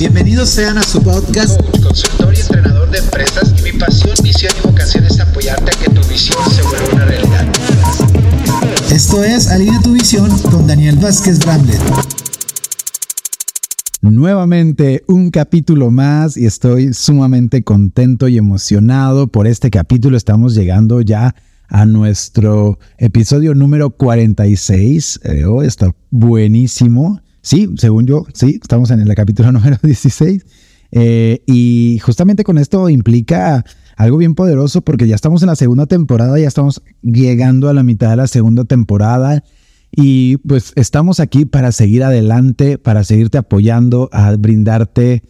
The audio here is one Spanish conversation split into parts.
Bienvenidos sean a su podcast Coach, consultor y entrenador de empresas y mi pasión, misión y vocación es apoyarte a que tu visión se vuelva una realidad. Esto es Alinea tu visión con Daniel Vázquez Bramlett. Nuevamente un capítulo más y estoy sumamente contento y emocionado por este capítulo. Estamos llegando ya a nuestro episodio número 46. Eh, oh, está buenísimo. Sí, según yo, sí, estamos en el capítulo número 16. Eh, y justamente con esto implica algo bien poderoso porque ya estamos en la segunda temporada, ya estamos llegando a la mitad de la segunda temporada y pues estamos aquí para seguir adelante, para seguirte apoyando, a brindarte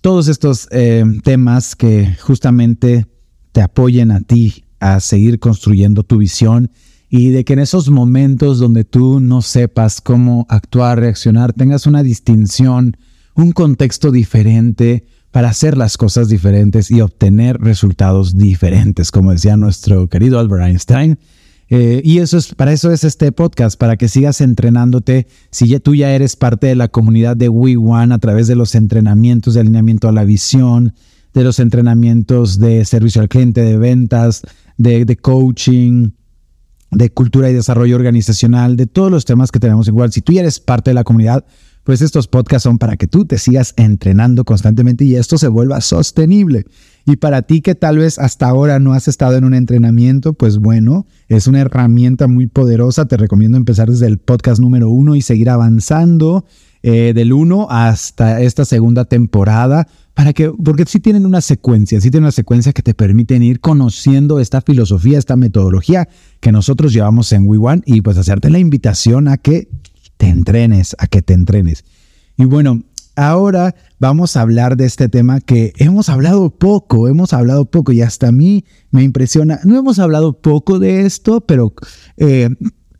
todos estos eh, temas que justamente te apoyen a ti a seguir construyendo tu visión y de que en esos momentos donde tú no sepas cómo actuar, reaccionar, tengas una distinción, un contexto diferente para hacer las cosas diferentes y obtener resultados diferentes, como decía nuestro querido Albert Einstein. Eh, y eso es, para eso es este podcast, para que sigas entrenándote. Si ya, tú ya eres parte de la comunidad de We One a través de los entrenamientos de alineamiento a la visión, de los entrenamientos de servicio al cliente, de ventas, de, de coaching, de cultura y desarrollo organizacional, de todos los temas que tenemos igual. Si tú eres parte de la comunidad, pues estos podcasts son para que tú te sigas entrenando constantemente y esto se vuelva sostenible. Y para ti que tal vez hasta ahora no has estado en un entrenamiento, pues bueno, es una herramienta muy poderosa. Te recomiendo empezar desde el podcast número uno y seguir avanzando eh, del uno hasta esta segunda temporada para que, porque sí tienen una secuencia, sí tienen una secuencia que te permiten ir conociendo esta filosofía, esta metodología que nosotros llevamos en WeOne y pues hacerte la invitación a que te entrenes, a que te entrenes. Y bueno, ahora vamos a hablar de este tema que hemos hablado poco, hemos hablado poco y hasta a mí me impresiona. No hemos hablado poco de esto, pero eh,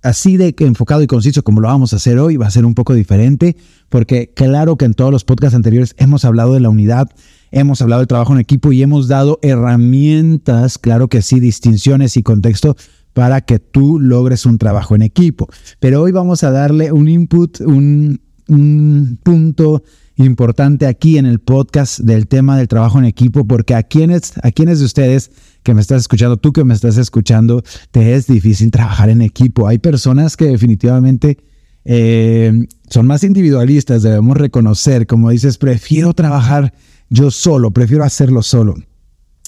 así de enfocado y conciso como lo vamos a hacer hoy, va a ser un poco diferente, porque claro que en todos los podcasts anteriores hemos hablado de la unidad, hemos hablado del trabajo en equipo y hemos dado herramientas, claro que sí, distinciones y contexto para que tú logres un trabajo en equipo. Pero hoy vamos a darle un input, un, un punto importante aquí en el podcast del tema del trabajo en equipo, porque a quienes, a quienes de ustedes que me estás escuchando, tú que me estás escuchando, te es difícil trabajar en equipo. Hay personas que definitivamente eh, son más individualistas, debemos reconocer, como dices, prefiero trabajar yo solo, prefiero hacerlo solo.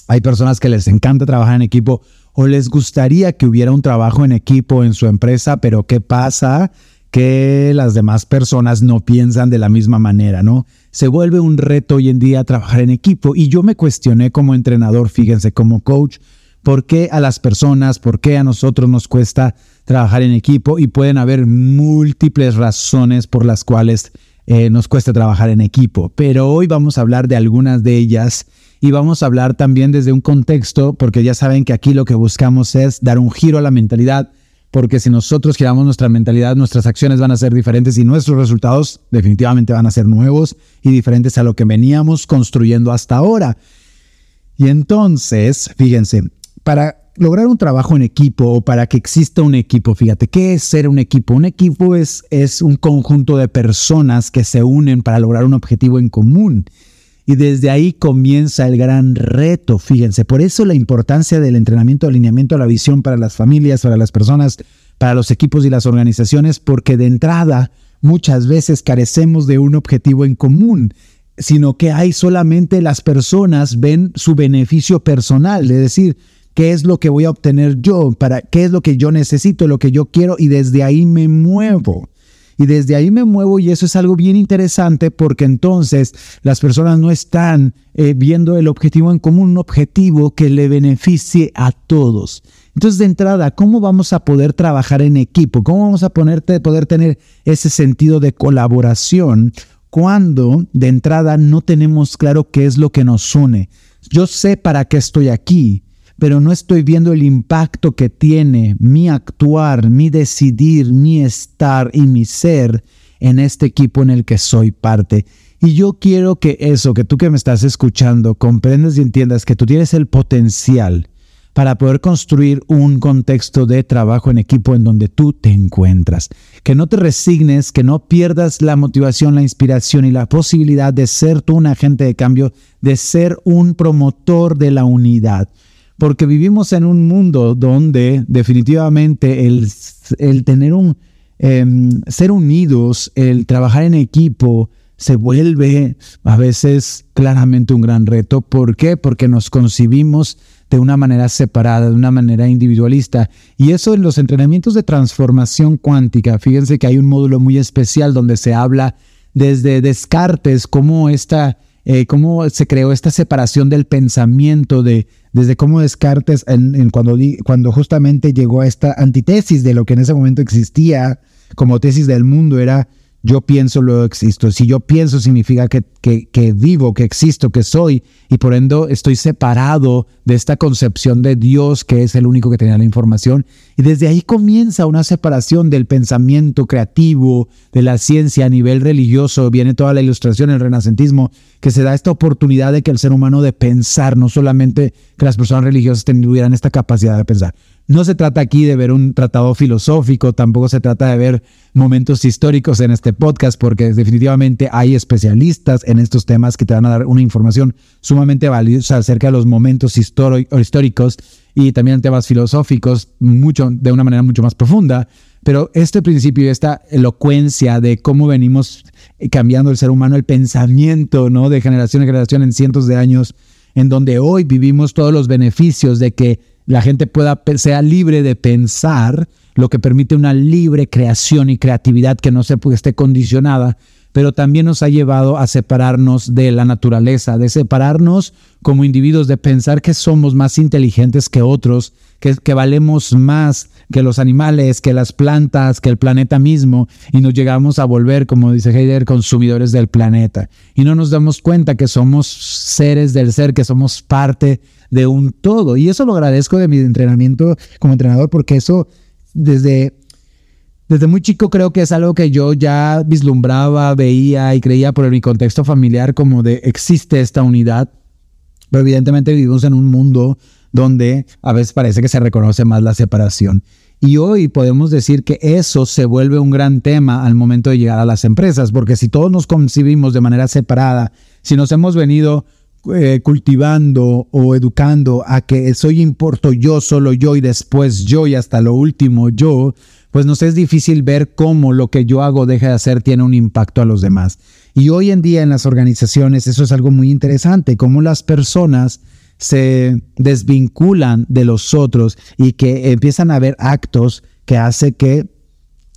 Hay personas que les encanta trabajar en equipo o les gustaría que hubiera un trabajo en equipo en su empresa, pero ¿qué pasa? que las demás personas no piensan de la misma manera, ¿no? Se vuelve un reto hoy en día trabajar en equipo y yo me cuestioné como entrenador, fíjense, como coach, ¿por qué a las personas, por qué a nosotros nos cuesta trabajar en equipo? Y pueden haber múltiples razones por las cuales eh, nos cuesta trabajar en equipo, pero hoy vamos a hablar de algunas de ellas y vamos a hablar también desde un contexto, porque ya saben que aquí lo que buscamos es dar un giro a la mentalidad porque si nosotros giramos nuestra mentalidad, nuestras acciones van a ser diferentes y nuestros resultados definitivamente van a ser nuevos y diferentes a lo que veníamos construyendo hasta ahora. Y entonces, fíjense, para lograr un trabajo en equipo o para que exista un equipo, fíjate, ¿qué es ser un equipo? Un equipo es, es un conjunto de personas que se unen para lograr un objetivo en común. Y desde ahí comienza el gran reto, fíjense. Por eso la importancia del entrenamiento de alineamiento a la visión para las familias, para las personas, para los equipos y las organizaciones, porque de entrada muchas veces carecemos de un objetivo en común, sino que hay solamente las personas ven su beneficio personal, es decir, qué es lo que voy a obtener yo, para qué es lo que yo necesito, lo que yo quiero y desde ahí me muevo. Y desde ahí me muevo y eso es algo bien interesante porque entonces las personas no están eh, viendo el objetivo en común, un objetivo que le beneficie a todos. Entonces, de entrada, ¿cómo vamos a poder trabajar en equipo? ¿Cómo vamos a poder tener ese sentido de colaboración cuando de entrada no tenemos claro qué es lo que nos une? Yo sé para qué estoy aquí, pero no estoy viendo el impacto que tiene mi actuar, mi decidir, mi estar y mi ser en este equipo en el que soy parte. Y yo quiero que eso, que tú que me estás escuchando, comprendas y entiendas que tú tienes el potencial para poder construir un contexto de trabajo en equipo en donde tú te encuentras. Que no te resignes, que no pierdas la motivación, la inspiración y la posibilidad de ser tú un agente de cambio, de ser un promotor de la unidad. Porque vivimos en un mundo donde definitivamente el, el tener un, em, ser unidos, el trabajar en equipo, se vuelve a veces claramente un gran reto. ¿Por qué? Porque nos concibimos de una manera separada, de una manera individualista. Y eso en los entrenamientos de transformación cuántica, fíjense que hay un módulo muy especial donde se habla desde Descartes, cómo, esta, eh, cómo se creó esta separación del pensamiento, de, desde cómo Descartes, cuando, cuando justamente llegó a esta antítesis de lo que en ese momento existía como tesis del mundo, era yo pienso, luego existo. Si yo pienso significa que, que, vivo, que existo, que soy, y por ende estoy separado de esta concepción de Dios que es el único que tenía la información. Y desde ahí comienza una separación del pensamiento creativo, de la ciencia a nivel religioso. Viene toda la ilustración, el renacentismo, que se da esta oportunidad de que el ser humano de pensar, no solamente que las personas religiosas tuvieran esta capacidad de pensar. No se trata aquí de ver un tratado filosófico, tampoco se trata de ver momentos históricos en este podcast, porque definitivamente hay especialistas en estos temas que te van a dar una información sumamente valiosa acerca de los momentos históricos y también temas filosóficos mucho, de una manera mucho más profunda. Pero este principio, esta elocuencia de cómo venimos cambiando el ser humano, el pensamiento, ¿no? De generación en generación en cientos de años, en donde hoy vivimos todos los beneficios de que la gente pueda sea libre de pensar, lo que permite una libre creación y creatividad que no se esté condicionada, pero también nos ha llevado a separarnos de la naturaleza, de separarnos como individuos, de pensar que somos más inteligentes que otros, que, que valemos más que los animales, que las plantas, que el planeta mismo, y nos llegamos a volver, como dice Heidegger, consumidores del planeta. Y no nos damos cuenta que somos seres del ser, que somos parte de un todo. Y eso lo agradezco de mi entrenamiento como entrenador porque eso desde, desde muy chico creo que es algo que yo ya vislumbraba, veía y creía por mi contexto familiar como de existe esta unidad. Pero evidentemente vivimos en un mundo donde a veces parece que se reconoce más la separación. Y hoy podemos decir que eso se vuelve un gran tema al momento de llegar a las empresas, porque si todos nos concibimos de manera separada, si nos hemos venido eh, cultivando o educando a que soy importo yo, solo yo y después yo y hasta lo último yo, pues nos es difícil ver cómo lo que yo hago deja de hacer tiene un impacto a los demás. Y hoy en día en las organizaciones eso es algo muy interesante, cómo las personas se desvinculan de los otros y que empiezan a ver actos que hace que,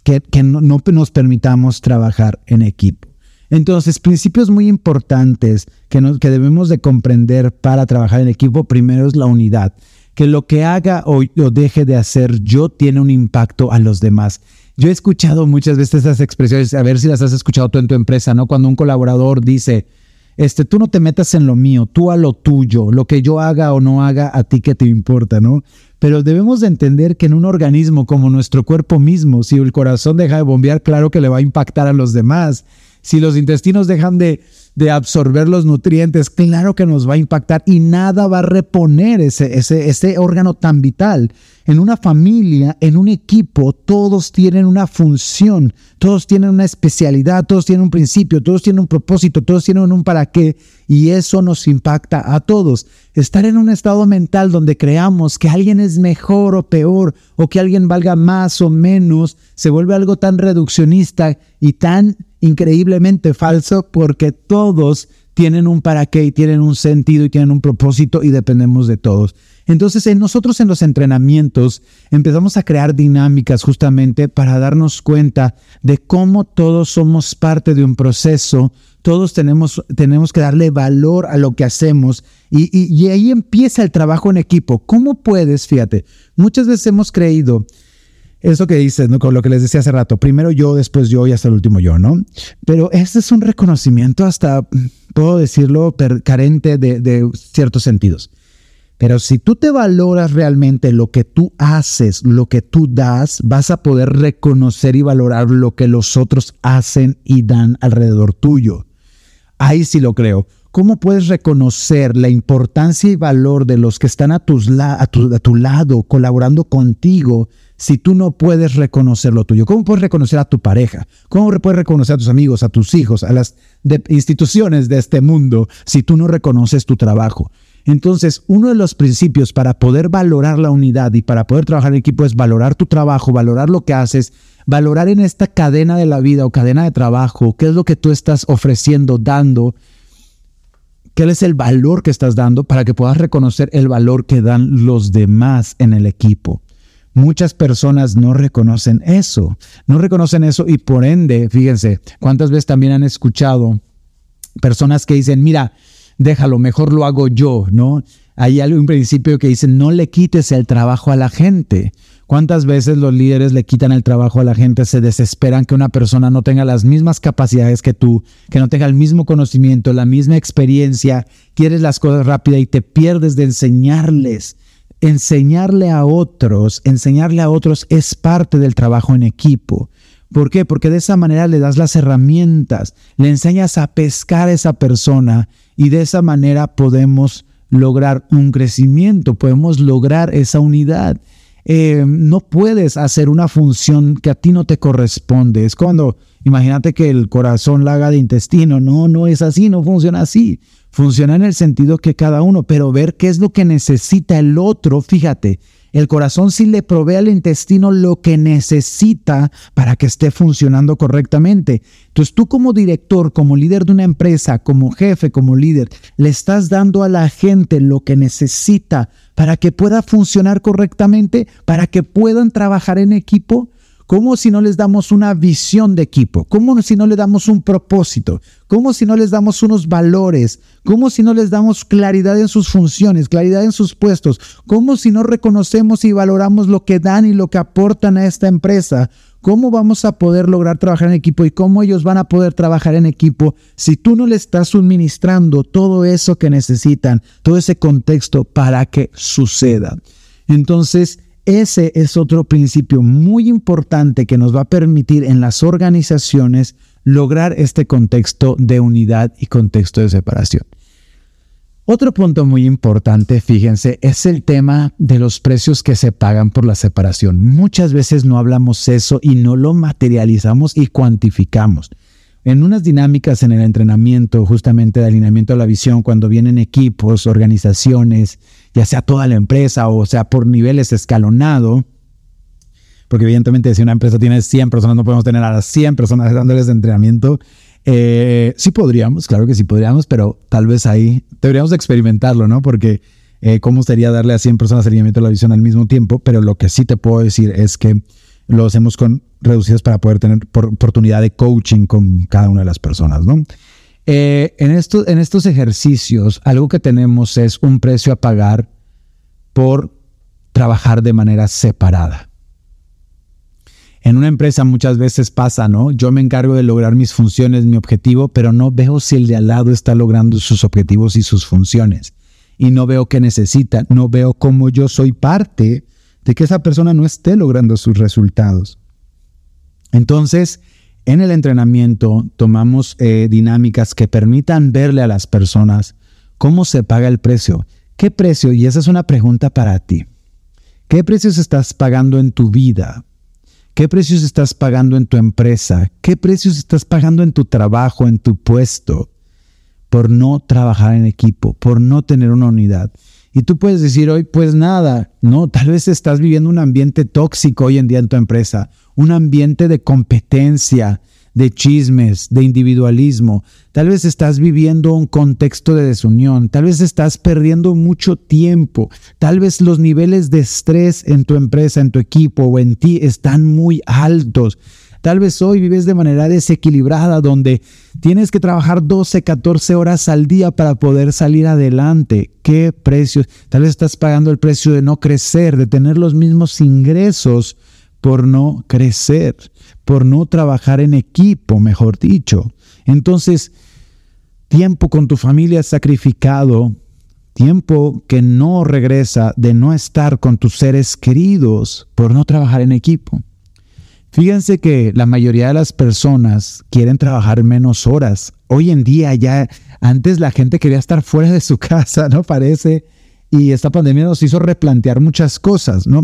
que, no nos permitamos trabajar en equipo. Entonces, principios muy importantes que, que debemos de comprender para trabajar en equipo, primero es la unidad, que lo que haga o, deje de hacer yo tiene un impacto a los demás. Yo he escuchado muchas veces esas expresiones, a ver si las has escuchado tú en tu empresa, ¿no? Cuando un colaborador dice, este, tú no te metas en lo mío, tú a lo tuyo, lo que yo haga o no haga, a ti que te importa, ¿no? Pero debemos de entender que en un organismo como nuestro cuerpo mismo, si el corazón deja de bombear, claro que le va a impactar a los demás si los intestinos dejan de, de absorber los nutrientes, claro que nos va a impactar y nada va a reponer ese, ese, ese órgano tan vital. En una familia, en un equipo, todos tienen una función, todos tienen una especialidad, todos tienen un principio, todos tienen un propósito, todos tienen un para qué y eso nos impacta a todos. Estar en un estado mental donde creamos que alguien es mejor o peor o que alguien valga más o menos se vuelve algo tan reduccionista y tan increíblemente falso porque todos tienen un para qué y tienen un sentido y tienen un propósito y dependemos de todos. Entonces, en nosotros en los entrenamientos empezamos a crear dinámicas justamente para darnos cuenta de cómo todos somos parte de un proceso, todos tenemos, tenemos que darle valor a lo que hacemos y, y ahí empieza el trabajo en equipo. ¿Cómo puedes, fíjate, muchas veces hemos creído eso que dices, ¿no? Con lo que les decía hace rato, primero yo, después yo y hasta el último yo, ¿no? Pero este es un reconocimiento hasta, puedo decirlo, carente de, de ciertos sentidos. Pero si tú te valoras realmente lo que tú haces, lo que tú das, vas a poder reconocer y valorar lo que los otros hacen y dan alrededor tuyo. Ahí sí lo creo. ¿Cómo puedes reconocer la importancia y valor de los que están a, tus a, tu, lado, colaborando contigo, si tú no puedes reconocer lo tuyo? ¿Cómo puedes reconocer a tu pareja? ¿Cómo puedes reconocer a tus amigos, a tus hijos, a las instituciones de este mundo si tú no reconoces tu trabajo? Entonces, uno de los principios para poder valorar la unidad y para poder trabajar en equipo es valorar tu trabajo, valorar lo que haces, valorar en esta cadena de la vida o cadena de trabajo, qué es lo que tú estás ofreciendo, dando ¿Qué es el valor que estás dando para que puedas reconocer el valor que dan los demás en el equipo? Muchas personas no reconocen eso, no reconocen eso y por ende, fíjense, cuántas veces también han escuchado personas que dicen, mira, déjalo, mejor lo hago yo, ¿no? Hay un principio que dice, no le quites el trabajo a la gente. ¿Cuántas veces los líderes le quitan el trabajo a la gente, se desesperan que una persona no tenga las mismas capacidades que tú, que no tenga el mismo conocimiento, la misma experiencia, quieres las cosas rápidas y te pierdes de enseñarles? Enseñarle a otros, enseñarle a otros es parte del trabajo en equipo. ¿Por qué? Porque de esa manera le das las herramientas, le enseñas a pescar a esa persona y de esa manera podemos lograr un crecimiento, podemos lograr esa unidad. Eh, no puedes hacer una función que a ti no te corresponde. Es cuando, imagínate que el corazón la haga de intestino. No, no es así, no funciona así. Funciona en el sentido que cada uno, pero ver qué es lo que necesita el otro, fíjate, el corazón sí le provee al intestino lo que necesita para que esté funcionando correctamente. Entonces tú como director, como líder de una empresa, como jefe, como líder, le estás dando a la gente lo que necesita para que pueda funcionar correctamente, para que puedan trabajar en equipo. ¿Cómo si no les damos una visión de equipo? ¿Cómo si no les damos un propósito? ¿Cómo si no les damos unos valores? ¿Cómo si no les damos claridad en sus funciones, claridad en sus puestos? ¿Cómo si no reconocemos y valoramos lo que dan y lo que aportan a esta empresa? ¿Cómo vamos a poder lograr trabajar en equipo y cómo ellos van a poder trabajar en equipo si tú no le estás suministrando todo eso que necesitan, todo ese contexto para que suceda? Entonces, ese es otro principio muy importante que nos va a permitir en las organizaciones lograr este contexto de unidad y contexto de separación. Otro punto muy importante, fíjense, es el tema de los precios que se pagan por la separación. Muchas veces no hablamos eso y no lo materializamos y cuantificamos. En unas dinámicas en el entrenamiento, justamente de alineamiento a la visión, cuando vienen equipos, organizaciones, ya sea toda la empresa o sea por niveles escalonado, porque evidentemente si una empresa tiene 100 personas, no podemos tener a las 100 personas dándoles entrenamiento. Eh, sí podríamos, claro que sí podríamos, pero tal vez ahí deberíamos experimentarlo, ¿no? Porque eh, cómo sería darle a 100 personas alineamiento a la visión al mismo tiempo, pero lo que sí te puedo decir es que lo hacemos con reducidos para poder tener oportunidad de coaching con cada una de las personas, ¿no? Eh, en, estos, en estos ejercicios, algo que tenemos es un precio a pagar por trabajar de manera separada. En una empresa muchas veces pasa, ¿no? Yo me encargo de lograr mis funciones, mi objetivo, pero no veo si el de al lado está logrando sus objetivos y sus funciones. Y no veo qué necesita, no veo cómo yo soy parte de que esa persona no esté logrando sus resultados. Entonces, en el entrenamiento tomamos eh, dinámicas que permitan verle a las personas cómo se paga el precio. ¿Qué precio? Y esa es una pregunta para ti. ¿Qué precios estás pagando en tu vida? ¿Qué precios estás pagando en tu empresa? ¿Qué precios estás pagando en tu trabajo, en tu puesto? Por no trabajar en equipo, por no tener una unidad. Y tú puedes decir hoy, pues nada, no, tal vez estás viviendo un ambiente tóxico hoy en día en tu empresa, un ambiente de competencia, de chismes, de individualismo. Tal vez estás viviendo un contexto de desunión, tal vez estás perdiendo mucho tiempo, tal vez los niveles de estrés en tu empresa, en tu equipo o en ti están muy altos. Tal vez hoy vives de manera desequilibrada donde tienes que trabajar 12, 14 horas al día para poder salir adelante. ¿Qué precio? Tal vez estás pagando el precio de no crecer, de tener los mismos ingresos, por no crecer, por no trabajar en equipo, mejor dicho. Entonces, tiempo con tu familia sacrificado, tiempo que no regresa de no estar con tus seres queridos por no trabajar en equipo. Fíjense que la mayoría de las personas quieren trabajar menos horas. Hoy en día ya, antes la gente quería estar fuera de su casa, ¿no? Parece. Y esta pandemia nos hizo replantear muchas cosas, ¿no?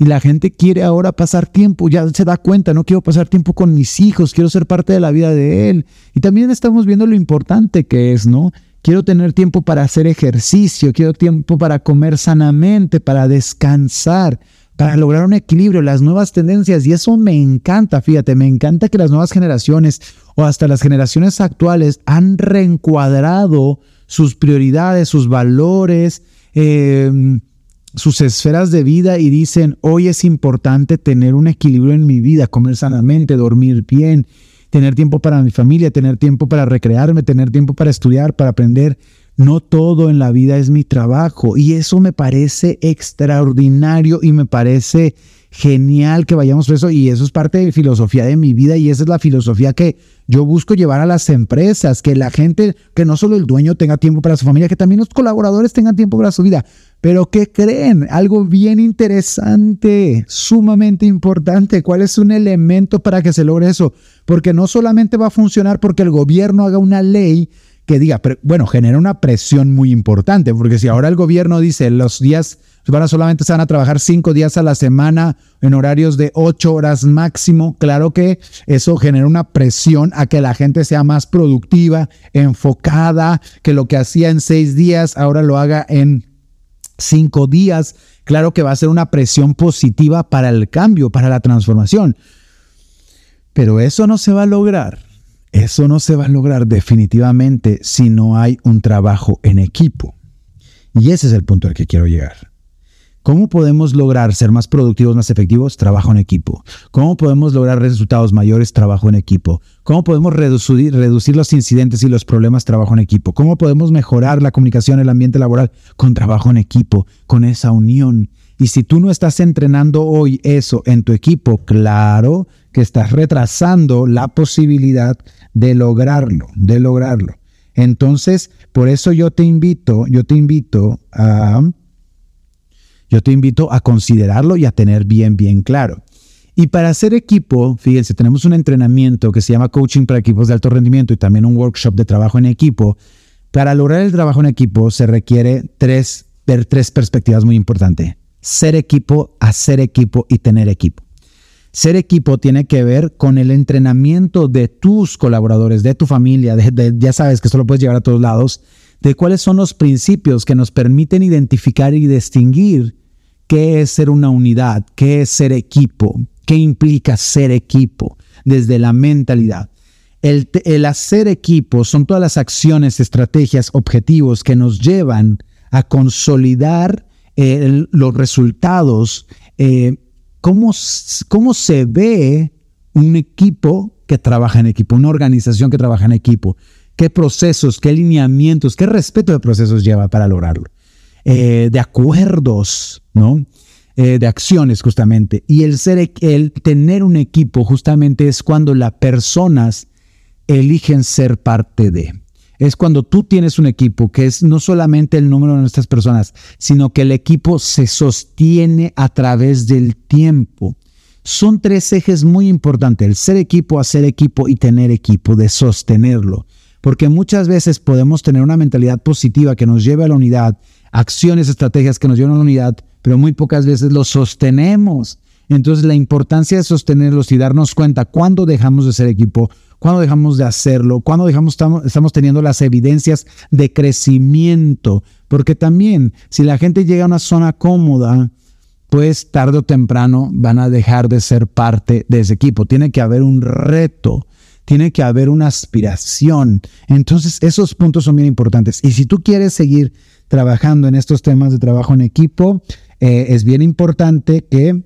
Y la gente quiere ahora pasar tiempo, ya se da cuenta, no quiero pasar tiempo con mis hijos, quiero ser parte de la vida de él. Y también estamos viendo lo importante que es, ¿no? Quiero tener tiempo para hacer ejercicio, quiero tiempo para comer sanamente, para descansar, para lograr un equilibrio, las nuevas tendencias. Y eso me encanta, fíjate, me encanta que las nuevas generaciones o hasta las generaciones actuales han reencuadrado sus prioridades, sus valores, eh, sus esferas de vida y dicen, hoy es importante tener un equilibrio en mi vida, comer sanamente, dormir bien, tener tiempo para mi familia, tener tiempo para recrearme, tener tiempo para estudiar, para aprender. No todo en la vida es mi trabajo y eso me parece extraordinario y me parece genial que vayamos por eso y eso es parte de filosofía de mi vida y esa es la filosofía que yo busco llevar a las empresas, que la gente, que no solo el dueño tenga tiempo para su familia, que también los colaboradores tengan tiempo para su vida. Pero ¿qué creen? Algo bien interesante, sumamente importante. ¿Cuál es un elemento para que se logre eso? Porque no solamente va a funcionar porque el gobierno haga una ley que diga, bueno, genera una presión muy importante, porque si ahora el gobierno dice los días van a solamente se van a trabajar cinco días a la semana en horarios de ocho horas máximo, claro que eso genera una presión a que la gente sea más productiva, enfocada, que lo que hacía en seis días ahora lo haga en cinco días. Claro que va a ser una presión positiva para el cambio, para la transformación. Pero eso no se va a lograr eso no se va a lograr definitivamente si no hay un trabajo en equipo. Y ese es el punto al que quiero llegar. ¿Cómo podemos lograr ser más productivos, más efectivos? Trabajo en equipo. ¿Cómo podemos lograr resultados mayores? Trabajo en equipo. ¿Cómo podemos reducir, los incidentes y los problemas? Trabajo en equipo. ¿Cómo podemos mejorar la comunicación, el ambiente laboral? Con trabajo en equipo, con esa unión. Y si tú no estás entrenando hoy eso en tu equipo, claro que estás retrasando la posibilidad de lograrlo, de lograrlo. Entonces, por eso yo te invito, yo te invito a, yo te invito a considerarlo y a tener bien, bien claro. Y para hacer equipo, fíjense, tenemos un entrenamiento que se llama Coaching para Equipos de Alto Rendimiento y también un workshop de trabajo en equipo. Para lograr el trabajo en equipo se requiere tres, tres perspectivas muy importantes. Ser equipo, hacer equipo y tener equipo. Ser equipo tiene que ver con el entrenamiento de tus colaboradores, de tu familia, ya sabes que esto lo puedes llevar a todos lados, de cuáles son los principios que nos permiten identificar y distinguir qué es ser una unidad, qué es ser equipo, qué implica ser equipo desde la mentalidad. El, hacer equipo son todas las acciones, estrategias, objetivos que nos llevan a consolidar eh, los resultados eh, cómo, cómo se ve un equipo que trabaja en equipo, una organización que trabaja en equipo, qué procesos, qué lineamientos, qué respeto de procesos lleva para lograrlo, eh, de acuerdos, ¿no? Eh, de acciones justamente. Y el, ser, el tener un equipo justamente es cuando las personas eligen ser parte de es cuando tú tienes un equipo que es no solamente el número de nuestras personas, sino que el equipo se sostiene a través del tiempo. Son tres ejes muy importantes, el ser equipo, hacer equipo y tener equipo, de sostenerlo. Porque muchas veces podemos tener una mentalidad positiva que nos lleve a la unidad, acciones, estrategias que nos llevan a la unidad, pero muy pocas veces lo sostenemos. Entonces la importancia de sostenerlos y darnos cuenta cuándo dejamos de ser equipo, cuándo dejamos de hacerlo, cuándo dejamos, estamos teniendo las evidencias de crecimiento. Porque también si la gente llega a una zona cómoda, pues tarde o temprano van a dejar de ser parte de ese equipo. Tiene que haber un reto, tiene que haber una aspiración. Entonces esos puntos son bien importantes. Y si tú quieres seguir trabajando en estos temas de trabajo en equipo, eh, es bien importante que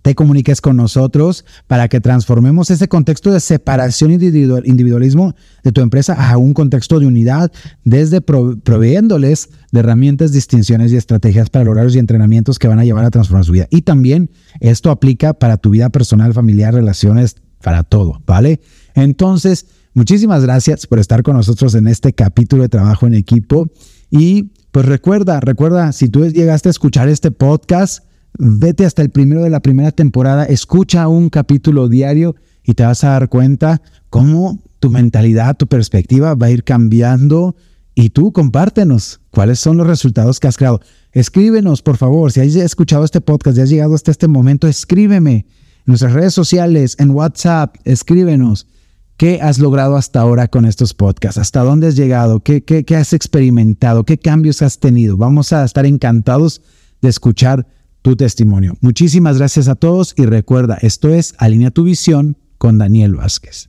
te comuniques con nosotros para que transformemos ese contexto de separación y individualismo de tu empresa a un contexto de unidad, desde proveyéndoles de herramientas, distinciones y estrategias para lograr los entrenamientos que van a llevar a transformar su vida. Y también esto aplica para tu vida personal, familiar, relaciones, para todo, ¿vale? Entonces, muchísimas gracias por estar con nosotros en este capítulo de trabajo en equipo y pues recuerda, recuerda, si tú llegaste a escuchar este podcast, vete hasta el primero de la primera temporada, escucha un capítulo diario y te vas a dar cuenta cómo tu mentalidad, tu perspectiva va a ir cambiando y tú compártenos cuáles son los resultados que has creado. Escríbenos, por favor, si has escuchado este podcast, y has llegado hasta este momento, escríbeme en nuestras redes sociales, en WhatsApp, escríbenos. ¿Qué has logrado hasta ahora con estos podcasts? ¿Hasta dónde has llegado? ¿Qué, qué, qué has experimentado? ¿Qué cambios has tenido? Vamos a estar encantados de escuchar tu testimonio. Muchísimas gracias a todos y recuerda, esto es Alinea tu visión con Daniel Vázquez.